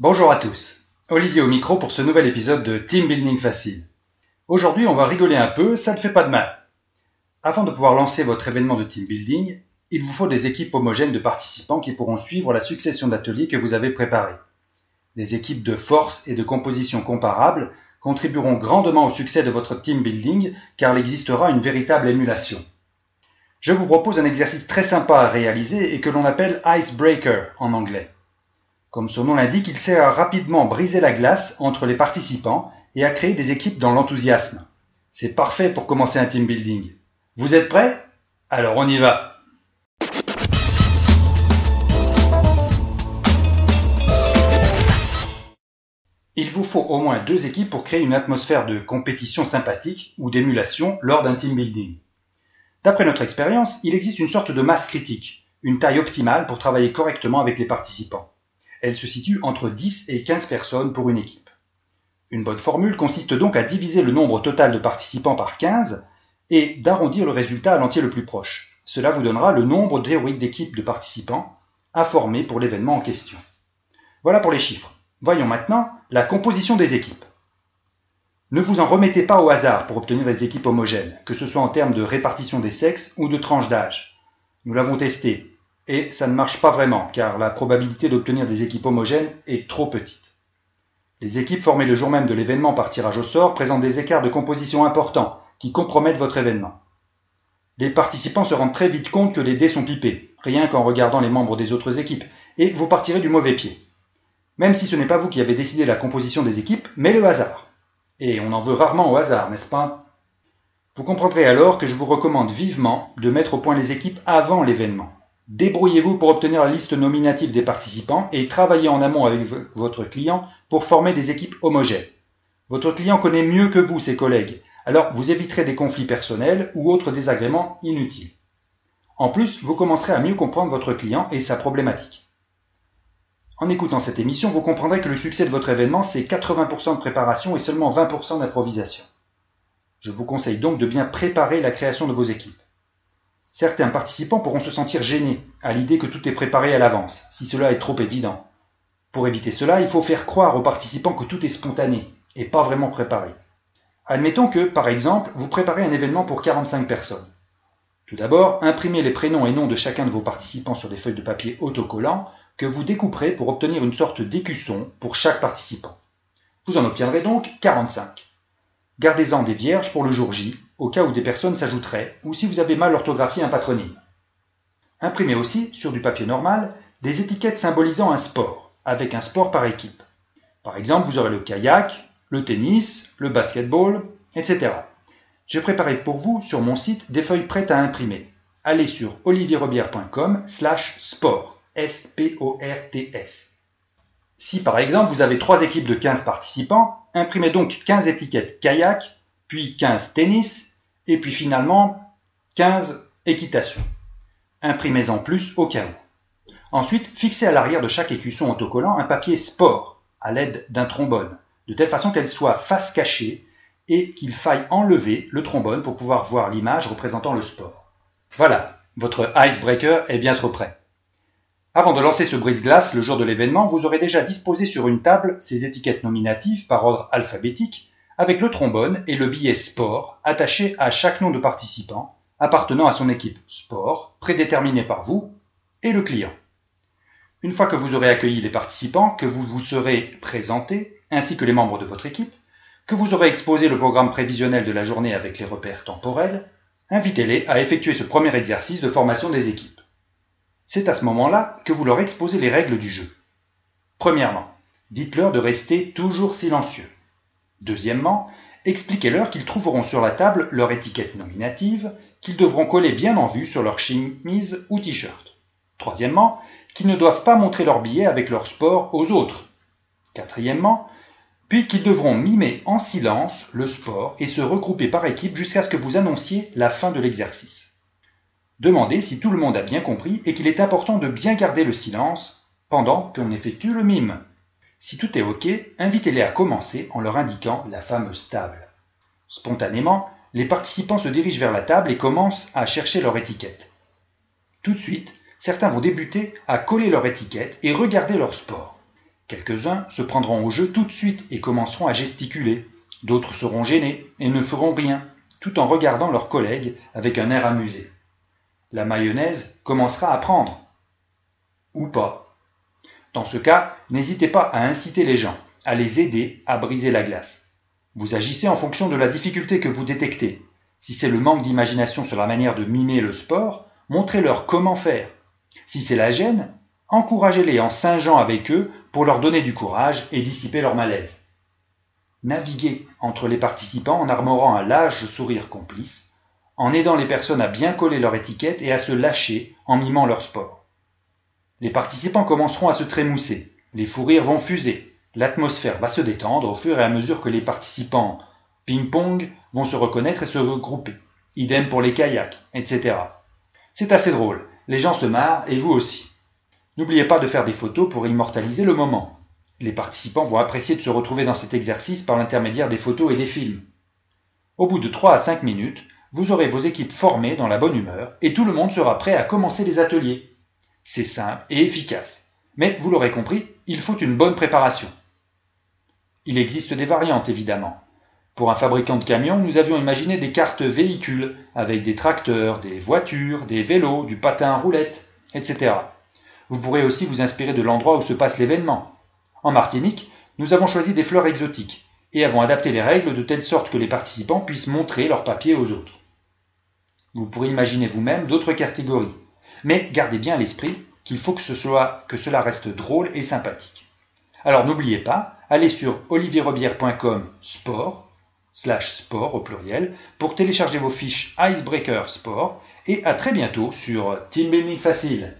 Bonjour à tous. Olivier au micro pour ce nouvel épisode de Team Building Facile. Aujourd'hui, on va rigoler un peu, ça ne fait pas de mal. Afin de pouvoir lancer votre événement de team building, il vous faut des équipes homogènes de participants qui pourront suivre la succession d'ateliers que vous avez préparés. Des équipes de force et de composition comparables contribueront grandement au succès de votre team building car il existera une véritable émulation. Je vous propose un exercice très sympa à réaliser et que l'on appelle icebreaker en anglais. Comme son nom l'indique, il sert à rapidement briser la glace entre les participants et à créer des équipes dans l'enthousiasme. C'est parfait pour commencer un team building. Vous êtes prêts? Alors on y va Il vous faut au moins deux équipes pour créer une atmosphère de compétition sympathique ou d'émulation lors d'un team building. D'après notre expérience, il existe une sorte de masse critique, une taille optimale pour travailler correctement avec les participants. Elle se situe entre 10 et 15 personnes pour une équipe. Une bonne formule consiste donc à diviser le nombre total de participants par 15 et d'arrondir le résultat à l'entier le plus proche. Cela vous donnera le nombre théorique d'équipes de participants à former pour l'événement en question. Voilà pour les chiffres. Voyons maintenant la composition des équipes. Ne vous en remettez pas au hasard pour obtenir des équipes homogènes, que ce soit en termes de répartition des sexes ou de tranche d'âge. Nous l'avons testé, et ça ne marche pas vraiment, car la probabilité d'obtenir des équipes homogènes est trop petite. Les équipes formées le jour même de l'événement par tirage au sort présentent des écarts de composition importants qui compromettent votre événement. Les participants se rendent très vite compte que les dés sont pipés, rien qu'en regardant les membres des autres équipes, et vous partirez du mauvais pied. Même si ce n'est pas vous qui avez décidé la composition des équipes, mais le hasard. Et on en veut rarement au hasard, n'est-ce pas? Vous comprendrez alors que je vous recommande vivement de mettre au point les équipes avant l'événement. Débrouillez-vous pour obtenir la liste nominative des participants et travaillez en amont avec votre client pour former des équipes homogènes. Votre client connaît mieux que vous ses collègues, alors vous éviterez des conflits personnels ou autres désagréments inutiles. En plus, vous commencerez à mieux comprendre votre client et sa problématique. En écoutant cette émission, vous comprendrez que le succès de votre événement, c'est 80% de préparation et seulement 20% d'improvisation. Je vous conseille donc de bien préparer la création de vos équipes. Certains participants pourront se sentir gênés à l'idée que tout est préparé à l'avance, si cela est trop évident. Pour éviter cela, il faut faire croire aux participants que tout est spontané et pas vraiment préparé. Admettons que, par exemple, vous préparez un événement pour 45 personnes. Tout d'abord, imprimez les prénoms et noms de chacun de vos participants sur des feuilles de papier autocollants que vous découperez pour obtenir une sorte d'écusson pour chaque participant. Vous en obtiendrez donc 45. Gardez-en des vierges pour le jour J, au cas où des personnes s'ajouteraient, ou si vous avez mal orthographié un patronyme. Imprimez aussi, sur du papier normal, des étiquettes symbolisant un sport, avec un sport par équipe. Par exemple, vous aurez le kayak, le tennis, le basketball, etc. J'ai préparé pour vous, sur mon site, des feuilles prêtes à imprimer. Allez sur olivierrobière.com slash sport. Si par exemple vous avez trois équipes de 15 participants, imprimez donc 15 étiquettes kayak, puis 15 tennis, et puis finalement 15 équitation. Imprimez-en plus au cas où. Ensuite, fixez à l'arrière de chaque écusson autocollant un papier sport à l'aide d'un trombone, de telle façon qu'elle soit face cachée et qu'il faille enlever le trombone pour pouvoir voir l'image représentant le sport. Voilà, votre icebreaker est bien trop prêt. Avant de lancer ce brise-glace le jour de l'événement, vous aurez déjà disposé sur une table ces étiquettes nominatives par ordre alphabétique avec le trombone et le billet sport attaché à chaque nom de participant appartenant à son équipe sport prédéterminée par vous et le client. Une fois que vous aurez accueilli les participants, que vous vous serez présenté, ainsi que les membres de votre équipe, que vous aurez exposé le programme prévisionnel de la journée avec les repères temporels, invitez-les à effectuer ce premier exercice de formation des équipes. C'est à ce moment-là que vous leur exposez les règles du jeu. Premièrement, dites-leur de rester toujours silencieux. Deuxièmement, expliquez-leur qu'ils trouveront sur la table leur étiquette nominative, qu'ils devront coller bien en vue sur leur chemise ou t-shirt. Troisièmement, qu'ils ne doivent pas montrer leur billet avec leur sport aux autres. Quatrièmement, puis qu'ils devront mimer en silence le sport et se regrouper par équipe jusqu'à ce que vous annonciez la fin de l'exercice. Demandez si tout le monde a bien compris et qu'il est important de bien garder le silence pendant qu'on effectue le mime. Si tout est OK, invitez-les à commencer en leur indiquant la fameuse table. Spontanément, les participants se dirigent vers la table et commencent à chercher leur étiquette. Tout de suite, certains vont débuter à coller leur étiquette et regarder leur sport. Quelques-uns se prendront au jeu tout de suite et commenceront à gesticuler. D'autres seront gênés et ne feront rien, tout en regardant leurs collègues avec un air amusé. La mayonnaise commencera à prendre. Ou pas. Dans ce cas, n'hésitez pas à inciter les gens, à les aider à briser la glace. Vous agissez en fonction de la difficulté que vous détectez. Si c'est le manque d'imagination sur la manière de mimer le sport, montrez-leur comment faire. Si c'est la gêne, encouragez-les en singeant avec eux pour leur donner du courage et dissiper leur malaise. Naviguez entre les participants en armorant un large sourire complice, en aidant les personnes à bien coller leur étiquette et à se lâcher en mimant leur sport. Les participants commenceront à se trémousser, les fous rires vont fuser, l'atmosphère va se détendre au fur et à mesure que les participants ping-pong vont se reconnaître et se regrouper. Idem pour les kayaks, etc. C'est assez drôle, les gens se marrent et vous aussi. N'oubliez pas de faire des photos pour immortaliser le moment. Les participants vont apprécier de se retrouver dans cet exercice par l'intermédiaire des photos et des films. Au bout de 3 à 5 minutes, vous aurez vos équipes formées dans la bonne humeur et tout le monde sera prêt à commencer les ateliers. C'est simple et efficace. Mais vous l'aurez compris, il faut une bonne préparation. Il existe des variantes évidemment. Pour un fabricant de camions, nous avions imaginé des cartes véhicules avec des tracteurs, des voitures, des vélos, du patin à roulettes, etc. Vous pourrez aussi vous inspirer de l'endroit où se passe l'événement. En Martinique, nous avons choisi des fleurs exotiques et avons adapté les règles de telle sorte que les participants puissent montrer leurs papiers aux autres. Vous pourrez imaginer vous-même d'autres catégories, mais gardez bien à l'esprit qu'il faut que, cela reste drôle et sympathique. Alors n'oubliez pas, allez sur olivierrobière.com sport, slash sport au pluriel, pour télécharger vos fiches Icebreaker Sport, et à très bientôt sur Team Building Facile.